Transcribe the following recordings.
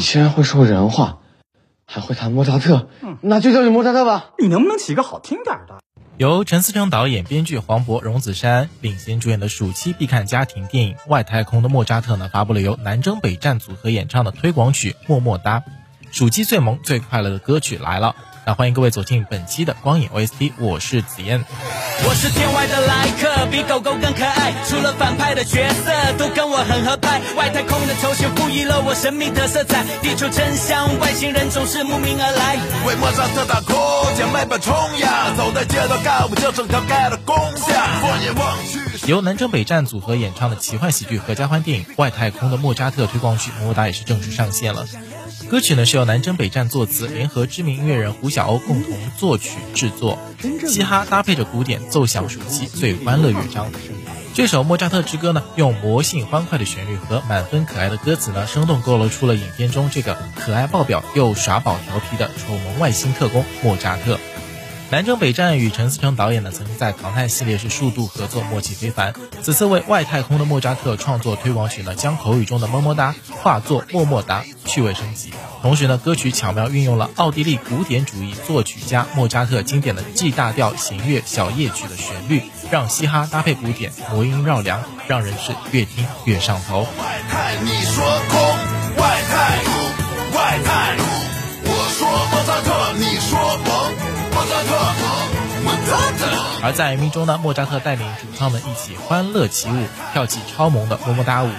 你竟然会说人话，还会弹莫扎特，那就叫你莫扎特吧。你能不能起个好听点的？由陈思诚导演、编剧黄渤、荣梓杉领衔主演的暑期必看家庭电影《外太空的莫扎特》呢，发布了由南征北战组合演唱的推广曲《么么哒》，暑期最萌最快乐的歌曲来了。那欢迎各位走进本期的光影 OST，我是紫嫣。我是天外的来客，比狗狗更可爱。除了反派的角色都跟我很合拍，外太空的球鞋赋予了我神秘的色彩。地球真相，外星人总是慕名而来。为莫扎特打 call，将麦克冲呀！走在街道干部就整条街的攻下。放眼望去，由南征北战组合演唱的奇幻喜剧合家欢电影《外太空的莫扎特》推广曲《么么哒》也是正式上线了。歌曲呢是由南征北战作词，联合知名音乐人胡小欧共同作曲制作，嘻哈搭配着古典奏响暑期最欢乐乐章。这首《莫扎特之歌》呢，用魔性欢快的旋律和满分可爱的歌词呢，生动勾勒出了影片中这个可爱爆表又耍宝调皮的丑萌外星特工莫扎特。南征北战与陈思诚导演呢，曾经在《唐探》系列是数度合作，默契非凡。此次为外太空的莫扎特创作推广曲呢，将口语中的么么哒化作么么哒，趣味升级。同时呢，歌曲巧妙运用了奥地利古典主义作曲家莫扎特经典的 G 大调弦乐小夜曲的旋律，让嘻哈搭配古典，魔音绕梁，让人是越听越上头。外太你说而在 MV 中呢，莫扎特带领主唱们一起欢乐起舞，跳起超萌的么么哒舞，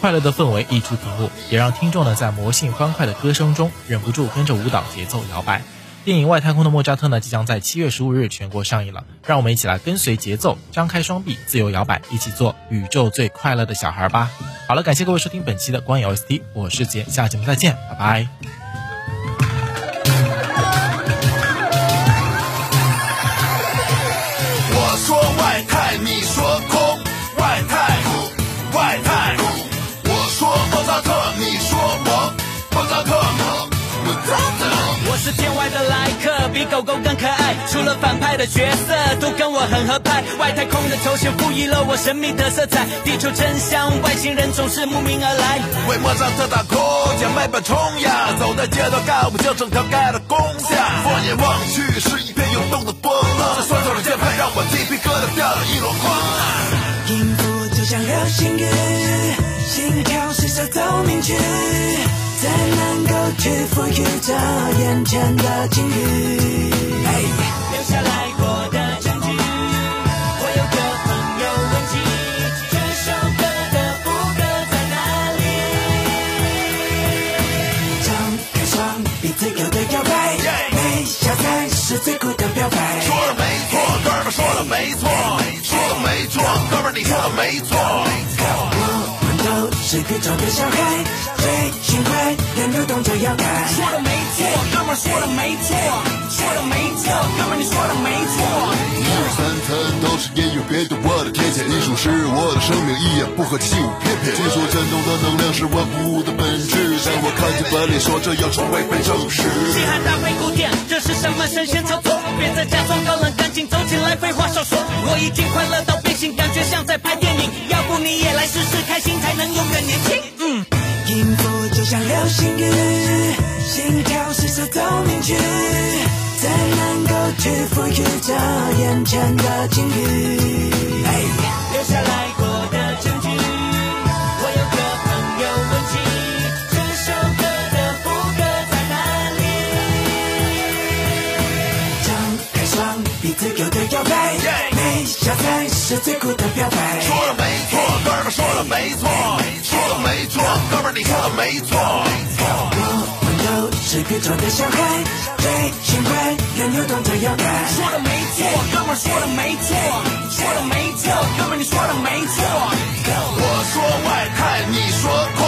快乐的氛围溢出屏幕，也让听众呢在魔性欢快的歌声中忍不住跟着舞蹈节奏摇摆。电影《外太空的莫扎特》呢，即将在七月十五日全国上映了，让我们一起来跟随节奏，张开双臂，自由摇摆，一起做宇宙最快乐的小孩吧！好了，感谢各位收听本期的光影 OST，我是杰，下节目再见，拜拜。我说外太，你说空，外太空，外太。我说莫扎特，你说我，莫扎特萌，莫扎特。我是天外的来客，比狗狗更可爱。除了反派的角色都跟我很合拍，外太空的球鞋赋予了我神秘的色彩。地球真相，外星人总是慕名而来。为莫扎特打 call，将麦克冲呀！走在街道干部就整条街的攻下。放眼望去，是就像流星雨，心跳是首奏鸣曲，才能够去赋予这眼前的境遇。留下来过的证据。我有个朋友问起这首歌的副歌在哪里？张开双臂，自由的摇摆，微笑才是最酷的表白。说的没错，哥们儿说的没错，说的没错，哥们儿你说的没错。我们都是宇宙的小孩，最轻快的扭动着摇摆。说的没错，哥们说的没错，说的没错，哥们你说的没错。一日三餐都是音乐，别对我的天线。艺术是我的生命，一言不合就起舞翩翩。听说震动的能量是万物的本质，但我看见本领，说这要成为被证实。嘻哈搭配古典，这是什么神仙操作？别再假装高冷，赶紧走进来，废话少说。我已经快乐到变形，感觉像在拍奏鸣曲，才能够去赋予这眼前的境遇。留下来过的证据。我有个朋友问起这首歌的副歌在哪里？张开双臂，自由的摇摆，微笑才是最酷的表白。说的没错，哥们儿说的没错，说的没错，哥们儿你说的没错。是宇宙的小孩，最，幸怪有牛顿的腰杆。说的没错，哥们说的没错，说的没错，哥们你说的没错。我说外太，你说。